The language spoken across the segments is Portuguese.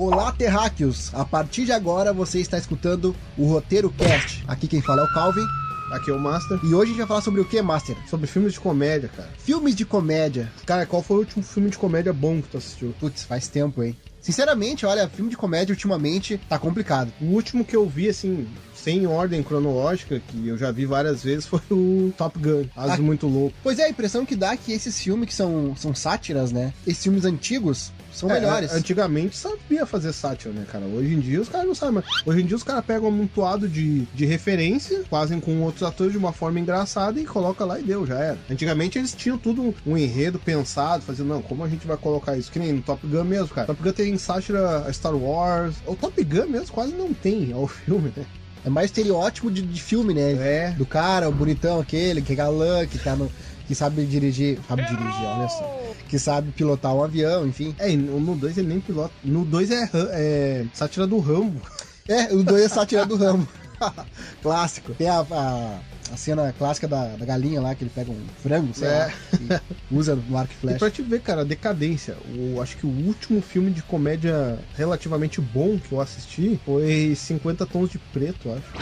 Olá, terráqueos! A partir de agora você está escutando o Roteiro Cast. Aqui quem fala é o Calvin. Aqui é o Master. E hoje a gente vai falar sobre o que, Master? Sobre filmes de comédia, cara. Filmes de comédia. Cara, qual foi o último filme de comédia bom que tu assistiu? Putz, faz tempo, hein? Sinceramente, olha, filme de comédia ultimamente tá complicado. O último que eu vi, assim, sem ordem cronológica, que eu já vi várias vezes, foi o Top Gun. Aso ah, muito louco. Pois é, a impressão que dá é que esses filmes que são, são sátiras, né? Esses filmes antigos são é, melhores. Antigamente sabia fazer sátira, né, cara? Hoje em dia os caras não sabem, mas hoje em dia os caras pegam um amontoado de, de referência, fazem com outros atores de uma forma engraçada e coloca lá e deu, já era. Antigamente eles tinham tudo um enredo pensado, fazendo, não, como a gente vai colocar isso? Que nem no Top Gun mesmo, cara. Top Gun tem sátira a Star Wars. O Top Gun mesmo quase não tem ao filme, né? É mais estereótipo de, de filme, né? É. Do cara, o bonitão aquele, que é galã, que tá no. que sabe dirigir. Sabe dirigir, olha só. Que sabe pilotar um avião, enfim. É, no 2 ele nem pilota. No 2 é, é sátira do Rambo. É, o 2 é sátira do Rambo. Clássico. Tem a, a a cena clássica da, da, galinha lá, que ele pega um frango, sei é. lá, usa no arco e flecha. E pra te ver, cara, a decadência. O, acho que o último filme de comédia relativamente bom que eu assisti foi 50 Tons de Preto, acho.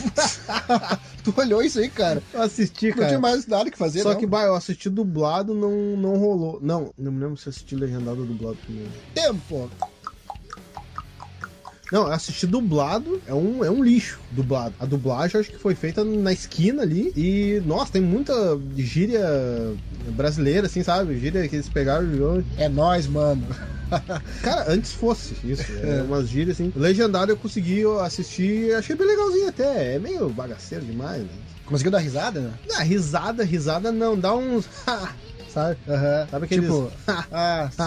tu olhou isso aí, cara? Eu assisti, não cara. Não tinha mais nada que fazer, Só não. que, bah, eu assisti dublado, não, não rolou. Não, não me lembro se assisti legendado ou dublado primeiro. Tempo! Não, assisti dublado, é um, é um lixo dublado. A dublagem acho que foi feita na esquina ali e, nossa, tem muita gíria brasileira, assim, sabe? Gíria que eles pegaram e É nós, mano. Cara, antes fosse isso. É, umas gírias assim. Legendado eu consegui assistir, achei bem legalzinho até. É meio bagaceiro demais, né? Conseguiu dar risada, né? Não, risada, risada não, dá uns. sabe? Uhum. Sabe aqueles... Tipo, ah, sim.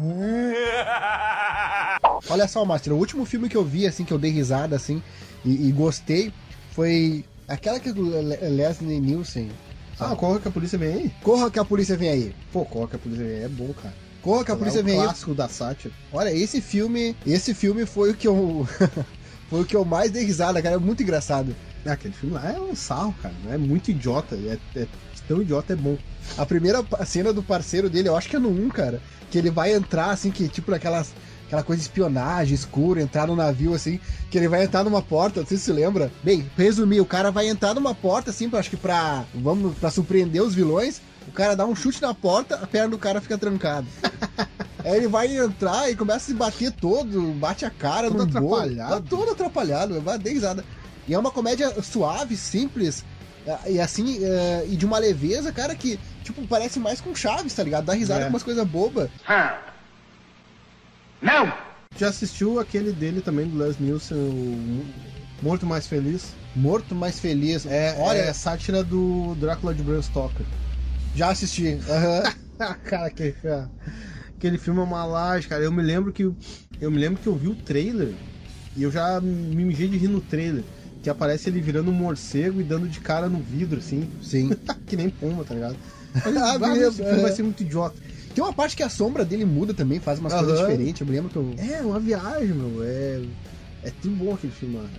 Olha só, Master, o último filme que eu vi, assim, que eu dei risada, assim, e, e gostei, foi aquela que é do Leslie Nielsen. Ah, Corra que a polícia vem aí? Corra que a polícia vem aí. Pô, Corra que a polícia vem aí é bom, cara. Corra que a polícia é vem aí. clássico da sátira. Olha, esse filme, esse filme foi o que eu foi o que eu mais dei risada, cara, é muito engraçado. É, aquele filme lá é um sarro, cara, é muito idiota, é, é tão idiota é bom. A primeira cena do parceiro dele, eu acho que é no 1, cara, que ele vai entrar assim que tipo naquelas aquela coisa de espionagem, escuro, entrar no navio, assim, que ele vai entrar numa porta, não sei se você lembra. Bem, resumir, o cara vai entrar numa porta, assim, acho que pra, vamos, pra surpreender os vilões, o cara dá um chute na porta, a perna do cara fica trancada. Aí ele vai entrar e começa a se bater todo, bate a cara todo no atrapalhado. Tá todo atrapalhado, vai dar risada. E é uma comédia suave, simples, é, e assim, é, e de uma leveza, cara, que, tipo, parece mais com Chaves, tá ligado? Dá risada é. com umas coisas bobas. Não! Já assistiu aquele dele também, do Les Nielsen, o Morto Mais Feliz? Morto Mais Feliz. É, olha, é sátira do Drácula de Bram Stoker. Já assisti. Uhum. cara, aquele, aquele filme é uma laje, cara. Eu me lembro que eu me lembro que eu vi o trailer e eu já me mijei de rir no trailer. Que aparece ele virando um morcego e dando de cara no vidro, assim. Sim. que nem pomba, tá ligado? Mas, ah, beleza, esse vai ser muito idiota. Tem uma parte que a sombra dele muda também, faz umas uhum. coisas diferentes. Eu me lembro que eu. É, uma viagem, meu. É. É tudo bom aquele filme, mano.